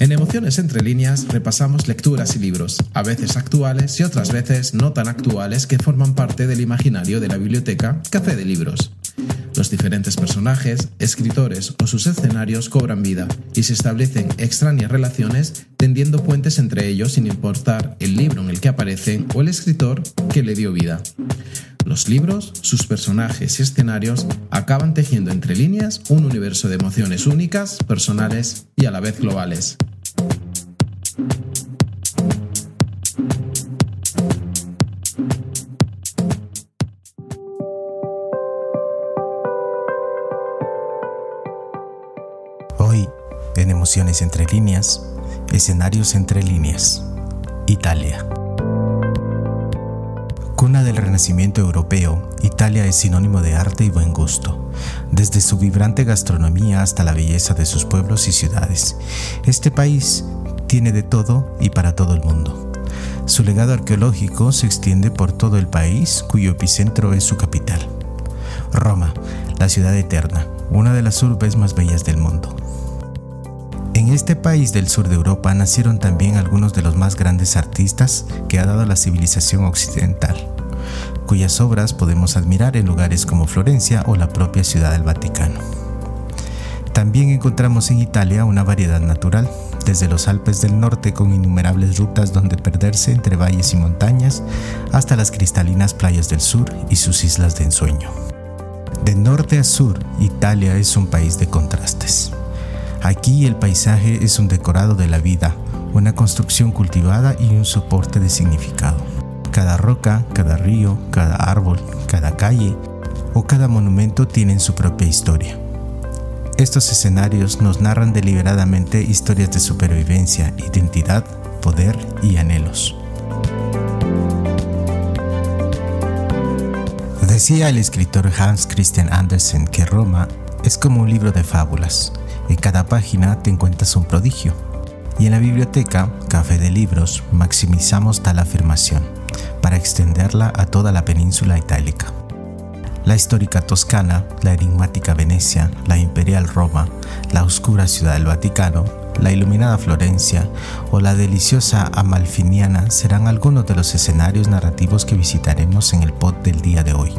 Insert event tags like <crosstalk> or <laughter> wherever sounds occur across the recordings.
En Emociones entre líneas repasamos lecturas y libros, a veces actuales y otras veces no tan actuales que forman parte del imaginario de la biblioteca Café de Libros. Los diferentes personajes, escritores o sus escenarios cobran vida y se establecen extrañas relaciones tendiendo puentes entre ellos sin importar el libro en el que aparecen o el escritor que le dio vida. Los libros, sus personajes y escenarios acaban tejiendo entre líneas un universo de emociones únicas, personales y a la vez globales. Entre líneas, escenarios entre líneas, Italia. Cuna del Renacimiento europeo, Italia es sinónimo de arte y buen gusto, desde su vibrante gastronomía hasta la belleza de sus pueblos y ciudades. Este país tiene de todo y para todo el mundo. Su legado arqueológico se extiende por todo el país, cuyo epicentro es su capital. Roma, la ciudad eterna, una de las urbes más bellas del mundo. En este país del sur de Europa nacieron también algunos de los más grandes artistas que ha dado la civilización occidental, cuyas obras podemos admirar en lugares como Florencia o la propia ciudad del Vaticano. También encontramos en Italia una variedad natural, desde los Alpes del norte con innumerables rutas donde perderse entre valles y montañas, hasta las cristalinas playas del sur y sus islas de ensueño. De norte a sur, Italia es un país de contrastes. Aquí el paisaje es un decorado de la vida, una construcción cultivada y un soporte de significado. Cada roca, cada río, cada árbol, cada calle o cada monumento tienen su propia historia. Estos escenarios nos narran deliberadamente historias de supervivencia, identidad, poder y anhelos. Decía el escritor Hans Christian Andersen que Roma es como un libro de fábulas. En cada página te encuentras un prodigio. Y en la biblioteca, Café de Libros, maximizamos tal afirmación para extenderla a toda la península itálica. La histórica Toscana, la enigmática Venecia, la imperial Roma, la oscura ciudad del Vaticano, la iluminada Florencia o la deliciosa Amalfiniana serán algunos de los escenarios narrativos que visitaremos en el pod del día de hoy.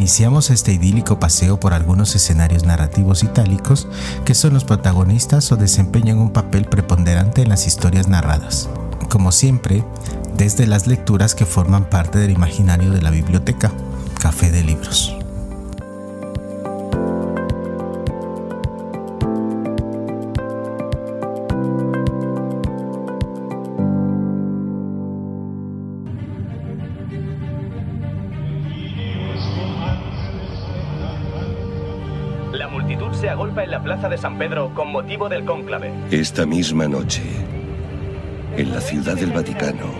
Iniciamos este idílico paseo por algunos escenarios narrativos itálicos que son los protagonistas o desempeñan un papel preponderante en las historias narradas. Como siempre, desde las lecturas que forman parte del imaginario de la biblioteca, Café de Libros. Multitud se agolpa en la plaza de San Pedro con motivo del cónclave. Esta misma noche, en la ciudad del Vaticano,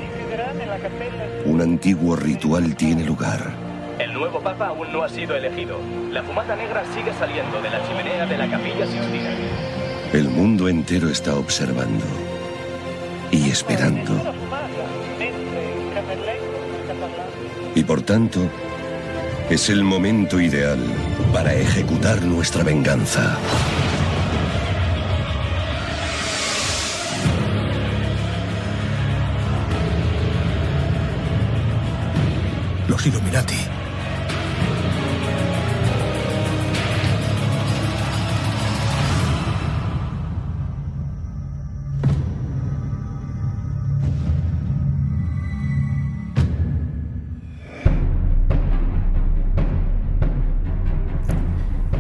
un antiguo ritual tiene lugar. El nuevo papa aún no ha sido elegido. La fumata negra sigue saliendo de la chimenea de la capilla Sistina. El mundo entero está observando y esperando. Y por tanto, es el momento ideal para ejecutar nuestra venganza. Los Illuminati.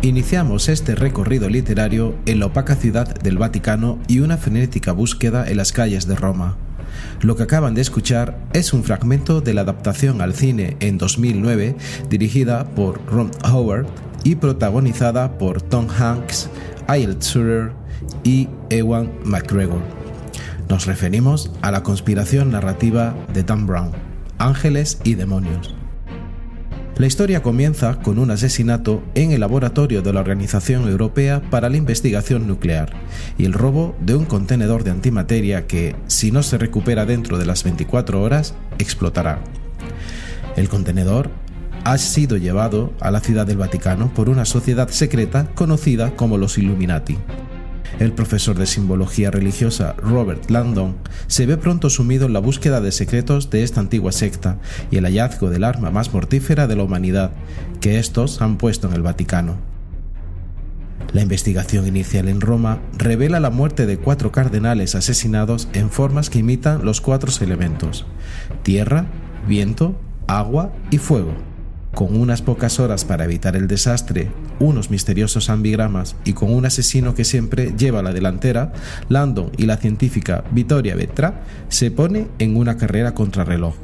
Iniciamos este recorrido literario en la opaca ciudad del Vaticano y una frenética búsqueda en las calles de Roma. Lo que acaban de escuchar es un fragmento de la adaptación al cine en 2009 dirigida por Ron Howard y protagonizada por Tom Hanks, Ayle Sutter y Ewan McGregor. Nos referimos a la conspiración narrativa de Dan Brown, Ángeles y Demonios. La historia comienza con un asesinato en el laboratorio de la Organización Europea para la Investigación Nuclear y el robo de un contenedor de antimateria que, si no se recupera dentro de las 24 horas, explotará. El contenedor ha sido llevado a la ciudad del Vaticano por una sociedad secreta conocida como los Illuminati. El profesor de simbología religiosa Robert Landon se ve pronto sumido en la búsqueda de secretos de esta antigua secta y el hallazgo del arma más mortífera de la humanidad que estos han puesto en el Vaticano. La investigación inicial en Roma revela la muerte de cuatro cardenales asesinados en formas que imitan los cuatro elementos, tierra, viento, agua y fuego. Con unas pocas horas para evitar el desastre, unos misteriosos ambigramas y con un asesino que siempre lleva la delantera, Landon y la científica Vittoria Vetra se pone en una carrera contrarreloj.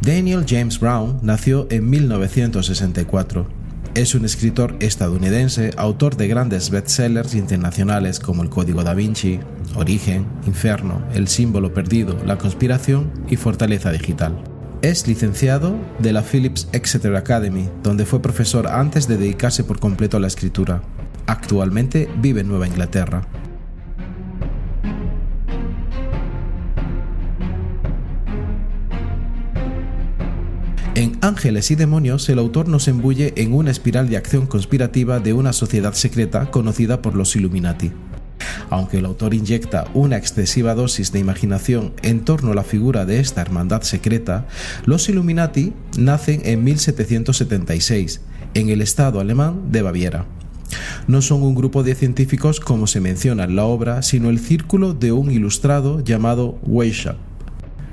Daniel James Brown nació en 1964. Es un escritor estadounidense, autor de grandes bestsellers internacionales como El Código da Vinci, Origen, Inferno, El símbolo perdido, La conspiración y Fortaleza digital. Es licenciado de la Phillips Exeter Academy, donde fue profesor antes de dedicarse por completo a la escritura. Actualmente vive en Nueva Inglaterra. En Ángeles y Demonios, el autor nos embulle en una espiral de acción conspirativa de una sociedad secreta conocida por los Illuminati. Aunque el autor inyecta una excesiva dosis de imaginación en torno a la figura de esta hermandad secreta, los Illuminati nacen en 1776, en el estado alemán de Baviera. No son un grupo de científicos como se menciona en la obra, sino el círculo de un ilustrado llamado Weishaupt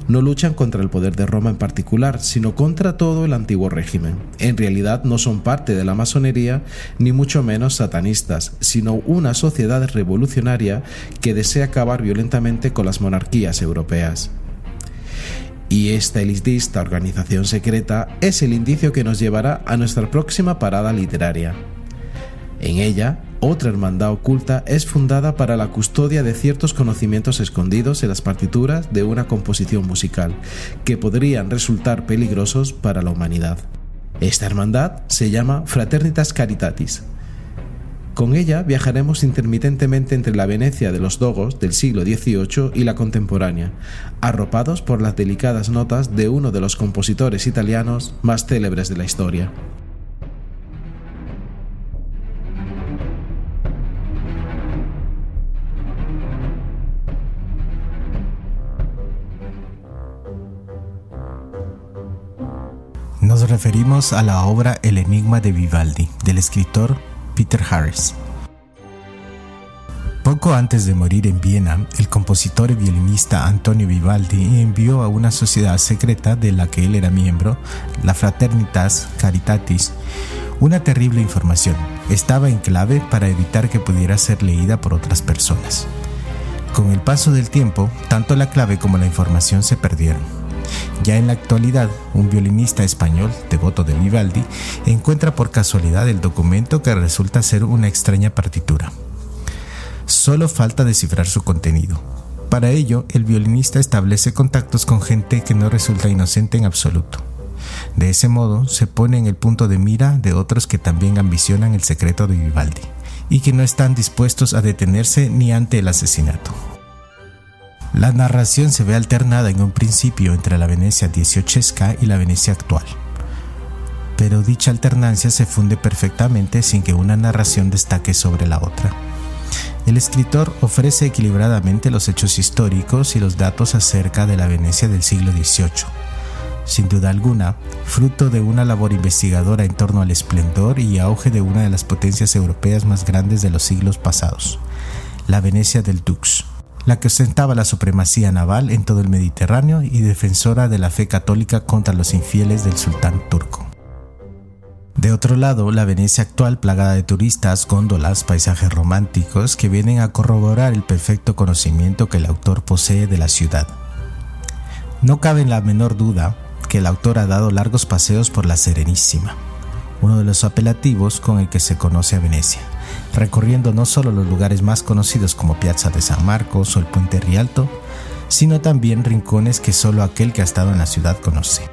no luchan contra el poder de Roma en particular, sino contra todo el antiguo régimen. En realidad no son parte de la masonería, ni mucho menos satanistas, sino una sociedad revolucionaria que desea acabar violentamente con las monarquías europeas. Y esta elitista organización secreta es el indicio que nos llevará a nuestra próxima parada literaria. En ella, otra hermandad oculta es fundada para la custodia de ciertos conocimientos escondidos en las partituras de una composición musical, que podrían resultar peligrosos para la humanidad. Esta hermandad se llama Fraternitas Caritatis. Con ella viajaremos intermitentemente entre la Venecia de los Dogos del siglo XVIII y la contemporánea, arropados por las delicadas notas de uno de los compositores italianos más célebres de la historia. Referimos a la obra El Enigma de Vivaldi, del escritor Peter Harris. Poco antes de morir en Viena, el compositor y violinista Antonio Vivaldi envió a una sociedad secreta de la que él era miembro, la Fraternitas Caritatis, una terrible información. Estaba en clave para evitar que pudiera ser leída por otras personas. Con el paso del tiempo, tanto la clave como la información se perdieron. Ya en la actualidad, un violinista español, devoto de Vivaldi, encuentra por casualidad el documento que resulta ser una extraña partitura. Solo falta descifrar su contenido. Para ello, el violinista establece contactos con gente que no resulta inocente en absoluto. De ese modo, se pone en el punto de mira de otros que también ambicionan el secreto de Vivaldi y que no están dispuestos a detenerse ni ante el asesinato. La narración se ve alternada en un principio entre la Venecia dieciochesca y la Venecia actual, pero dicha alternancia se funde perfectamente sin que una narración destaque sobre la otra. El escritor ofrece equilibradamente los hechos históricos y los datos acerca de la Venecia del siglo XVIII, sin duda alguna, fruto de una labor investigadora en torno al esplendor y auge de una de las potencias europeas más grandes de los siglos pasados, la Venecia del Dux la que ostentaba la supremacía naval en todo el Mediterráneo y defensora de la fe católica contra los infieles del sultán turco. De otro lado, la Venecia actual plagada de turistas, góndolas, paisajes románticos que vienen a corroborar el perfecto conocimiento que el autor posee de la ciudad. No cabe la menor duda que el autor ha dado largos paseos por la Serenísima, uno de los apelativos con el que se conoce a Venecia recorriendo no solo los lugares más conocidos como Piazza de San Marcos o el Puente Rialto, sino también rincones que solo aquel que ha estado en la ciudad conoce.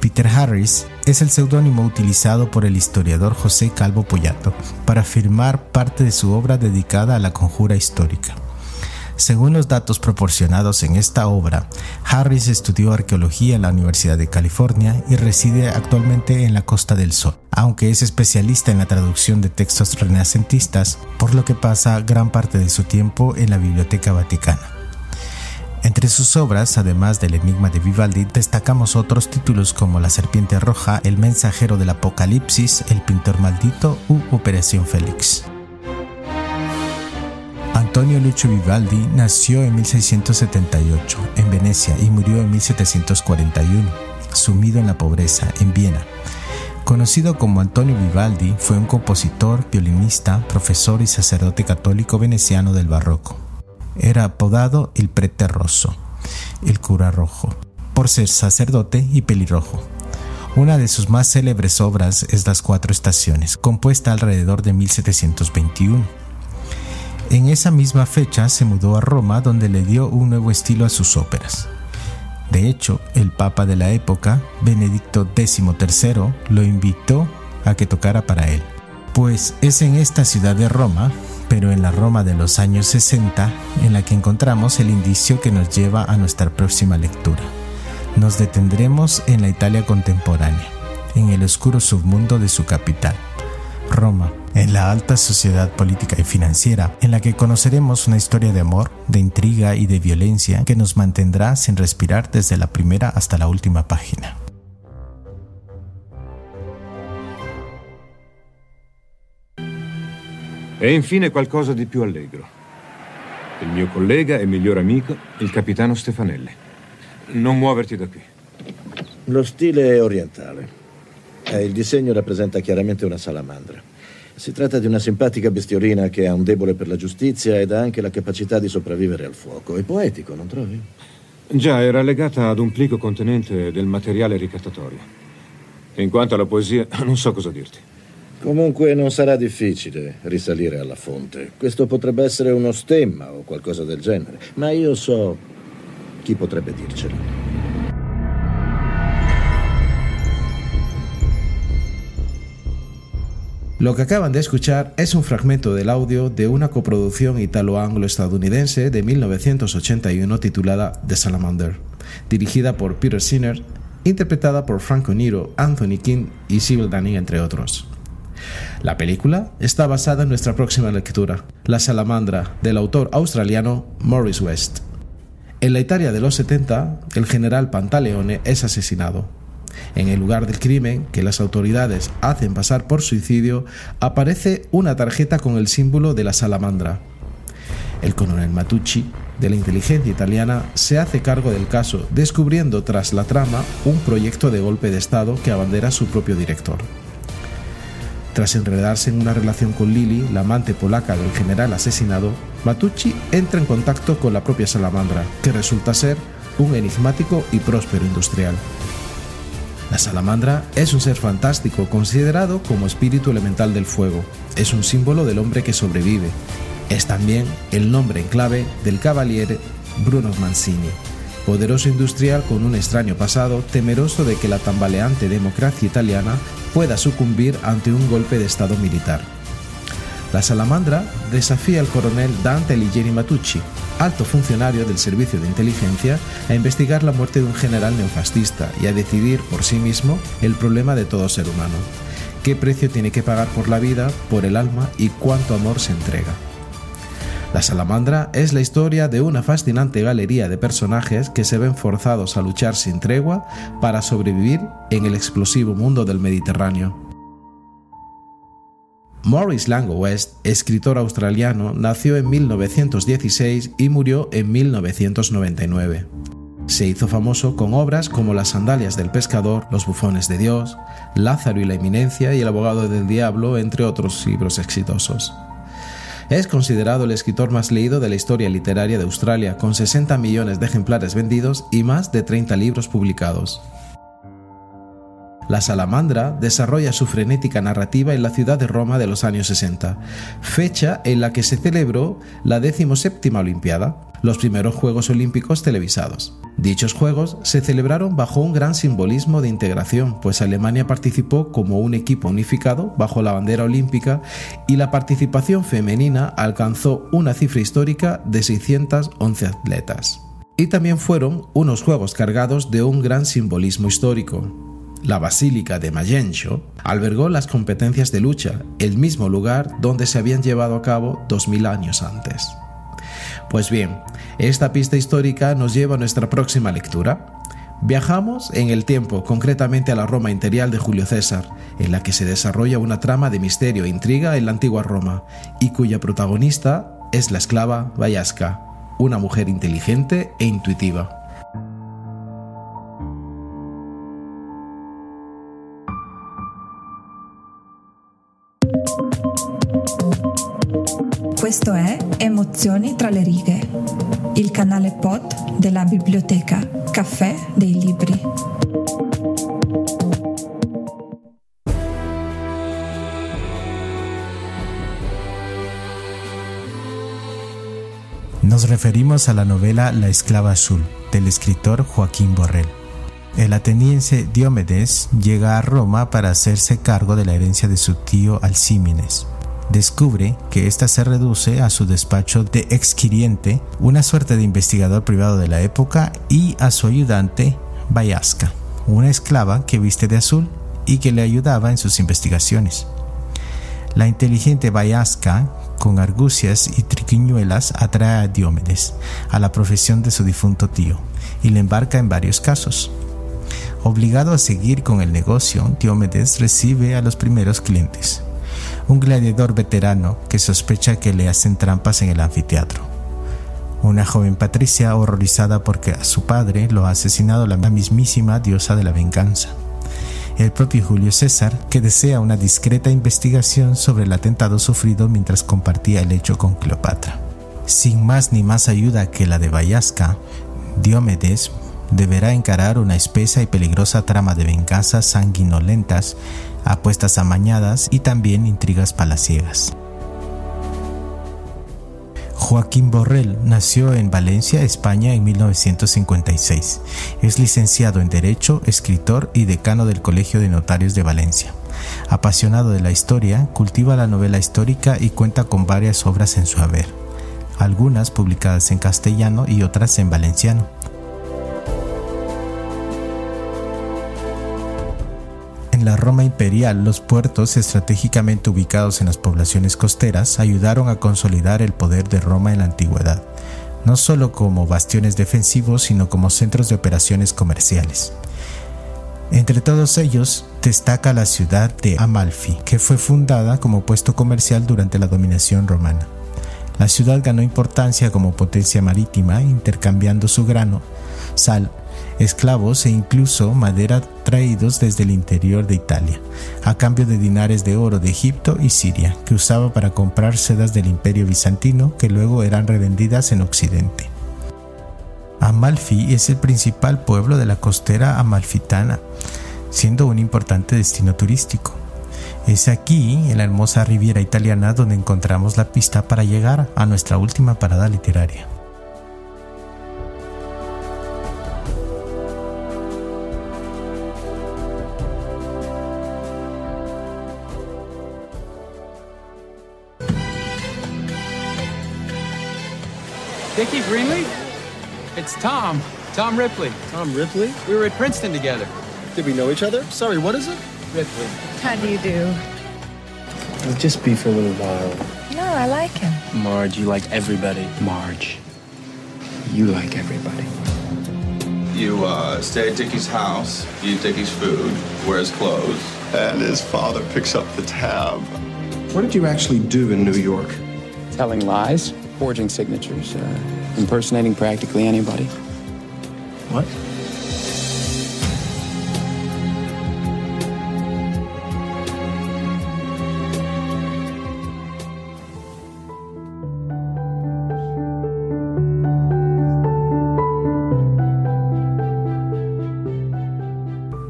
Peter Harris es el seudónimo utilizado por el historiador José Calvo Poyato para firmar parte de su obra dedicada a la conjura histórica. Según los datos proporcionados en esta obra, Harris estudió arqueología en la Universidad de California y reside actualmente en la Costa del Sol, aunque es especialista en la traducción de textos renacentistas, por lo que pasa gran parte de su tiempo en la Biblioteca Vaticana. Entre sus obras, además del Enigma de Vivaldi, destacamos otros títulos como La Serpiente Roja, El Mensajero del Apocalipsis, El Pintor Maldito u Operación Félix. Antonio Lucio Vivaldi nació en 1678 en Venecia y murió en 1741, sumido en la pobreza en Viena. Conocido como Antonio Vivaldi, fue un compositor, violinista, profesor y sacerdote católico veneciano del barroco. Era apodado el prete rosso, el cura rojo, por ser sacerdote y pelirrojo. Una de sus más célebres obras es Las Cuatro Estaciones, compuesta alrededor de 1721 en esa misma fecha se mudó a Roma donde le dio un nuevo estilo a sus óperas. De hecho, el Papa de la época, Benedicto XIII, lo invitó a que tocara para él. Pues es en esta ciudad de Roma, pero en la Roma de los años 60, en la que encontramos el indicio que nos lleva a nuestra próxima lectura. Nos detendremos en la Italia contemporánea, en el oscuro submundo de su capital, Roma, en la alta sociedad política y financiera, en la que conoceremos una historia de amor, de intriga y de violencia que nos mantendrá sin respirar desde la primera hasta la última página. E infine qualcosa di più allegro. Il mio collega e miglior amico, il capitano Stefanelli. Non muoverti da qui. Lo stile è orientale. Eh, il disegno rappresenta chiaramente una salamandra. Si tratta di una simpatica bestiolina che ha un debole per la giustizia ed ha anche la capacità di sopravvivere al fuoco. È poetico, non trovi? Già, era legata ad un plico contenente del materiale ricattatorio. In quanto alla poesia, <clears throat> non so cosa dirti. Comunque non sarà difficile risalire alla fonte. Questo potrebbe essere uno stemma o qualcosa del genere, ma io so chi potrebbe dircelo. Lo que acaban de escuchar es un fragmento del audio de una coproducción italo-anglo-estadounidense de 1981 titulada The Salamander, dirigida por Peter Sinner, interpretada por Franco Nero, Anthony King y Sybil Danning, entre otros. La película está basada en nuestra próxima lectura, La Salamandra, del autor australiano Morris West. En la Italia de los 70, el general Pantaleone es asesinado. En el lugar del crimen, que las autoridades hacen pasar por suicidio, aparece una tarjeta con el símbolo de la salamandra. El coronel Matucci, de la inteligencia italiana, se hace cargo del caso, descubriendo tras la trama un proyecto de golpe de Estado que abandera su propio director. Tras enredarse en una relación con Lili, la amante polaca del general asesinado, Matucci entra en contacto con la propia salamandra, que resulta ser un enigmático y próspero industrial. La salamandra es un ser fantástico considerado como espíritu elemental del fuego. Es un símbolo del hombre que sobrevive. Es también el nombre en clave del cavaliere Bruno Mancini, poderoso industrial con un extraño pasado, temeroso de que la tambaleante democracia italiana pueda sucumbir ante un golpe de Estado militar. La salamandra desafía al coronel Dante Alighieri Matucci, alto funcionario del Servicio de Inteligencia, a investigar la muerte de un general neofascista y a decidir por sí mismo el problema de todo ser humano. ¿Qué precio tiene que pagar por la vida, por el alma y cuánto amor se entrega? La Salamandra es la historia de una fascinante galería de personajes que se ven forzados a luchar sin tregua para sobrevivir en el explosivo mundo del Mediterráneo. Morris Lango West, escritor australiano, nació en 1916 y murió en 1999. Se hizo famoso con obras como Las sandalias del pescador, Los bufones de Dios, Lázaro y la eminencia y El abogado del diablo, entre otros libros exitosos. Es considerado el escritor más leído de la historia literaria de Australia, con 60 millones de ejemplares vendidos y más de 30 libros publicados. La Salamandra desarrolla su frenética narrativa en la ciudad de Roma de los años 60, fecha en la que se celebró la 17 Olimpiada, los primeros Juegos Olímpicos televisados. Dichos Juegos se celebraron bajo un gran simbolismo de integración, pues Alemania participó como un equipo unificado bajo la bandera olímpica y la participación femenina alcanzó una cifra histórica de 611 atletas. Y también fueron unos Juegos cargados de un gran simbolismo histórico, la Basílica de Mayencho albergó las competencias de lucha, el mismo lugar donde se habían llevado a cabo 2000 años antes. Pues bien, esta pista histórica nos lleva a nuestra próxima lectura. Viajamos en el tiempo, concretamente a la Roma imperial de Julio César, en la que se desarrolla una trama de misterio e intriga en la antigua Roma, y cuya protagonista es la esclava Vayasca, una mujer inteligente e intuitiva. Questo è Emozioni tra le righe, il canale pod della biblioteca Caffè dei Libri. Nos referimos a la novela La esclava azul del escritor Joaquín Borrell. El ateniense Diomedes llega a Roma para hacerse cargo de la herencia de su tío Alcímenes, descubre que ésta se reduce a su despacho de exquiriente, una suerte de investigador privado de la época, y a su ayudante, Bayasca, una esclava que viste de azul y que le ayudaba en sus investigaciones. La inteligente Bayasca, con argucias y triquiñuelas, atrae a Diomedes a la profesión de su difunto tío y le embarca en varios casos. Obligado a seguir con el negocio, Diomedes recibe a los primeros clientes, un gladiador veterano que sospecha que le hacen trampas en el anfiteatro. Una joven Patricia horrorizada porque a su padre lo ha asesinado la mismísima diosa de la venganza. El propio Julio César, que desea una discreta investigación sobre el atentado sufrido mientras compartía el hecho con Cleopatra. Sin más ni más ayuda que la de Bayasca, Diomedes deberá encarar una espesa y peligrosa trama de venganzas sanguinolentas apuestas amañadas y también intrigas palaciegas. Joaquín Borrell nació en Valencia, España, en 1956. Es licenciado en Derecho, escritor y decano del Colegio de Notarios de Valencia. Apasionado de la historia, cultiva la novela histórica y cuenta con varias obras en su haber, algunas publicadas en castellano y otras en valenciano. En la Roma imperial, los puertos estratégicamente ubicados en las poblaciones costeras ayudaron a consolidar el poder de Roma en la antigüedad, no solo como bastiones defensivos, sino como centros de operaciones comerciales. Entre todos ellos destaca la ciudad de Amalfi, que fue fundada como puesto comercial durante la dominación romana. La ciudad ganó importancia como potencia marítima, intercambiando su grano, sal, esclavos e incluso madera traídos desde el interior de Italia, a cambio de dinares de oro de Egipto y Siria, que usaba para comprar sedas del imperio bizantino que luego eran revendidas en Occidente. Amalfi es el principal pueblo de la costera amalfitana, siendo un importante destino turístico. Es aquí, en la hermosa riviera italiana, donde encontramos la pista para llegar a nuestra última parada literaria. Dickie Greenleaf? It's Tom. Tom Ripley. Tom Ripley? We were at Princeton together. Did we know each other? Sorry, what is it? Ripley. How do you do? We'll just be for a little while. No, I like him. Marge, you like everybody. Marge. You like everybody. You uh, stay at Dickie's house, eat Dickie's food, wear his clothes, and his father picks up the tab. What did you actually do in New York? Telling lies, forging signatures, uh, impersonating practically anybody. What?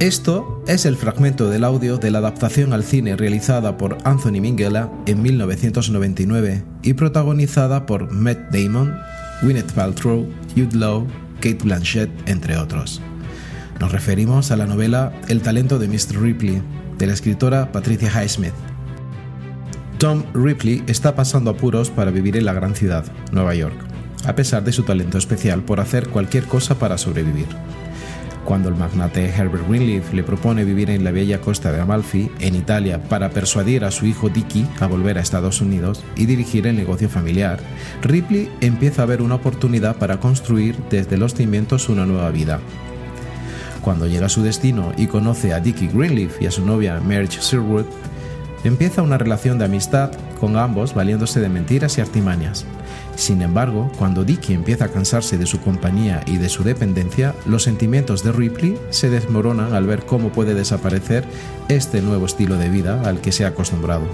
Esto es el fragmento del audio de la adaptación al cine realizada por Anthony Minghella en 1999 y protagonizada por Matt Damon, Gwyneth Paltrow, Jude Law, Kate Blanchett, entre otros. Nos referimos a la novela El talento de Mr. Ripley, de la escritora Patricia Highsmith. Tom Ripley está pasando apuros para vivir en la gran ciudad, Nueva York, a pesar de su talento especial por hacer cualquier cosa para sobrevivir. Cuando el magnate Herbert Greenleaf le propone vivir en la bella costa de Amalfi, en Italia, para persuadir a su hijo Dicky a volver a Estados Unidos y dirigir el negocio familiar, Ripley empieza a ver una oportunidad para construir desde los cimientos una nueva vida. Cuando llega a su destino y conoce a Dickie Greenleaf y a su novia Marge Sherwood, empieza una relación de amistad con ambos valiéndose de mentiras y artimañas. Sin embargo, cuando Dickie empieza a cansarse de su compañía y de su dependencia, los sentimientos de Ripley se desmoronan al ver cómo puede desaparecer este nuevo estilo de vida al que se ha acostumbrado,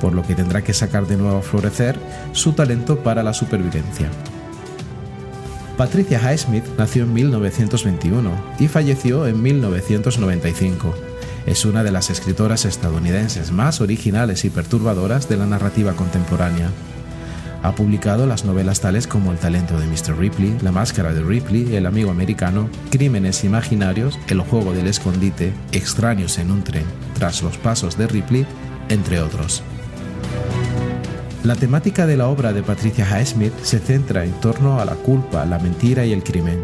por lo que tendrá que sacar de nuevo a florecer su talento para la supervivencia. Patricia Highsmith nació en 1921 y falleció en 1995. Es una de las escritoras estadounidenses más originales y perturbadoras de la narrativa contemporánea. Ha publicado las novelas tales como El talento de Mr. Ripley, La máscara de Ripley, El amigo americano, Crímenes imaginarios, El juego del escondite, Extraños en un tren, Tras los pasos de Ripley, entre otros. La temática de la obra de Patricia Highsmith se centra en torno a la culpa, la mentira y el crimen.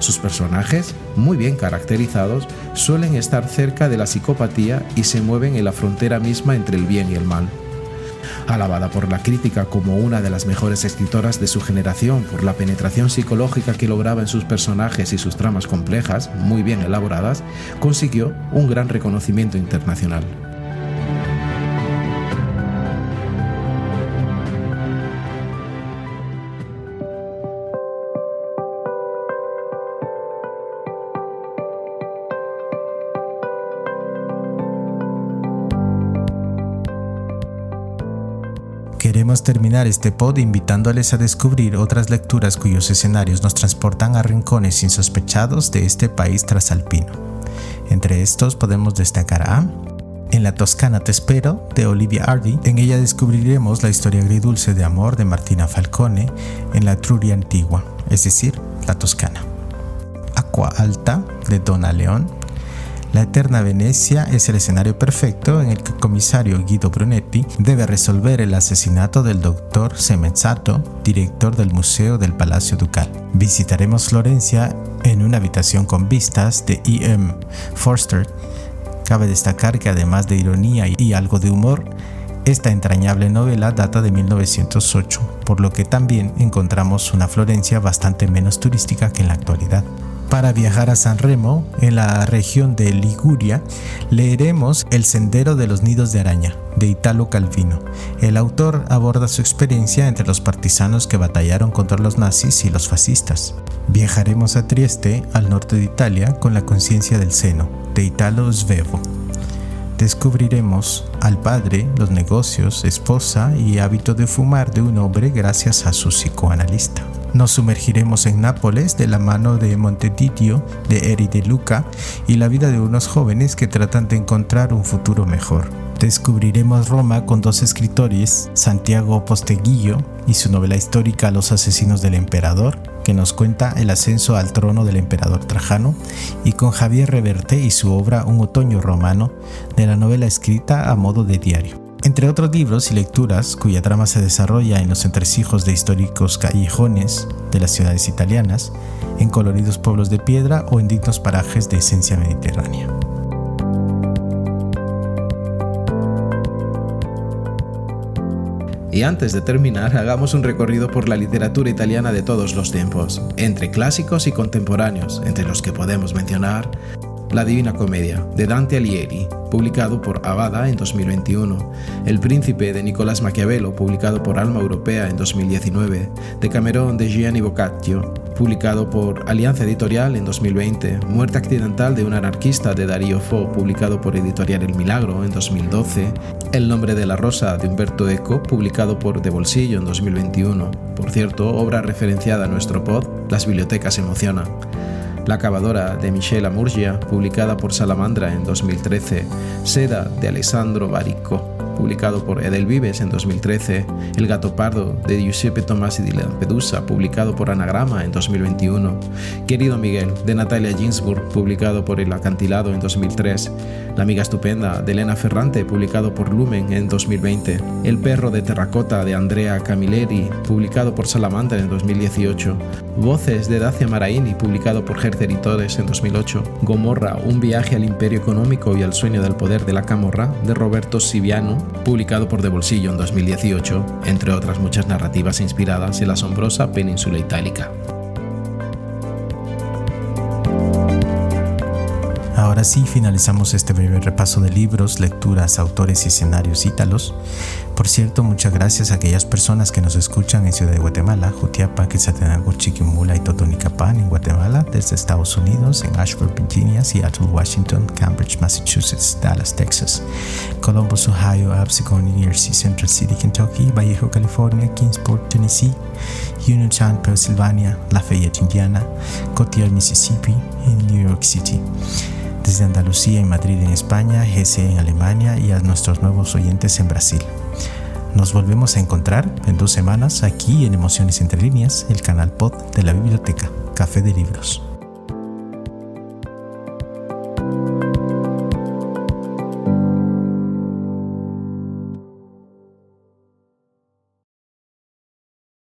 Sus personajes, muy bien caracterizados, suelen estar cerca de la psicopatía y se mueven en la frontera misma entre el bien y el mal. Alabada por la crítica como una de las mejores escritoras de su generación por la penetración psicológica que lograba en sus personajes y sus tramas complejas, muy bien elaboradas, consiguió un gran reconocimiento internacional. Este pod invitándoles a descubrir otras lecturas cuyos escenarios nos transportan a rincones insospechados de este país trasalpino. Entre estos podemos destacar a En la Toscana te espero, de Olivia Hardy. En ella descubriremos la historia agridulce de amor de Martina Falcone en la Truria antigua, es decir, la Toscana. Aqua Alta, de Donna León, la eterna Venecia es el escenario perfecto en el que el comisario Guido Brunetti debe resolver el asesinato del doctor Semezzato, director del Museo del Palacio Ducal. Visitaremos Florencia en una habitación con vistas de E.M. Forster. Cabe destacar que además de ironía y algo de humor, esta entrañable novela data de 1908, por lo que también encontramos una Florencia bastante menos turística que en la actualidad. Para viajar a San Remo, en la región de Liguria, leeremos El Sendero de los Nidos de Araña, de Italo Calvino. El autor aborda su experiencia entre los partisanos que batallaron contra los nazis y los fascistas. Viajaremos a Trieste, al norte de Italia, con la conciencia del seno, de Italo Svevo. Descubriremos al padre, los negocios, esposa y hábito de fumar de un hombre gracias a su psicoanalista. Nos sumergiremos en Nápoles de la mano de Montedidio, de Eri de Luca y la vida de unos jóvenes que tratan de encontrar un futuro mejor. Descubriremos Roma con dos escritores, Santiago Posteguillo y su novela histórica Los asesinos del emperador, que nos cuenta el ascenso al trono del emperador Trajano, y con Javier Reverte y su obra Un otoño romano, de la novela escrita a modo de diario entre otros libros y lecturas cuya trama se desarrolla en los entresijos de históricos callejones de las ciudades italianas, en coloridos pueblos de piedra o en dignos parajes de esencia mediterránea. Y antes de terminar, hagamos un recorrido por la literatura italiana de todos los tiempos, entre clásicos y contemporáneos, entre los que podemos mencionar La Divina Comedia, de Dante Alighieri, publicado por Avada en 2021, El Príncipe de Nicolás Maquiavelo, publicado por Alma Europea en 2019, Decamerón de Gianni Boccaccio, publicado por Alianza Editorial en 2020, Muerte Accidental de un anarquista de Darío Fo, publicado por Editorial El Milagro en 2012, El nombre de la rosa de Humberto Eco, publicado por De Bolsillo en 2021. Por cierto, obra referenciada a nuestro pod, Las bibliotecas emocionan. La cavadora de Michel Amurgia, publicada por Salamandra en 2013, Seda de Alessandro Barico, publicado por Edelvives en 2013, El gato pardo de Giuseppe Tomasi di Lampedusa, publicado por Anagrama en 2021, Querido Miguel de Natalia Ginsburg, publicado por El acantilado en 2003, La amiga estupenda de Elena Ferrante, publicado por Lumen en 2020, El perro de terracota de Andrea Camilleri, publicado por Salamandra en 2018, Voces de Dacia Maraini, publicado por Herzer Editores en 2008, Gomorra, un viaje al imperio económico y al sueño del poder de la Camorra, de Roberto Siviano, publicado por De Bolsillo en 2018, entre otras muchas narrativas inspiradas en la asombrosa península itálica. Ahora sí, finalizamos este breve repaso de libros, lecturas, autores y escenarios ítalos. Por cierto, muchas gracias a aquellas personas que nos escuchan en Ciudad de Guatemala, Jutiapa, Quetzaltenango, Chiquimula y Totonicapán en Guatemala, desde Estados Unidos, en Ashford, Virginia, Seattle, Washington, Cambridge, Massachusetts, Dallas, Texas, Columbus, Ohio, Absecon, New Jersey, Central City, Kentucky, Vallejo, California, Kingsport, Tennessee, Uniontown, Pennsylvania, Lafayette, Indiana, Cotier, Mississippi y New York City desde Andalucía y Madrid en España, GC en Alemania y a nuestros nuevos oyentes en Brasil. Nos volvemos a encontrar en dos semanas aquí en Emociones Entre Líneas, el canal pod de la biblioteca Café de Libros.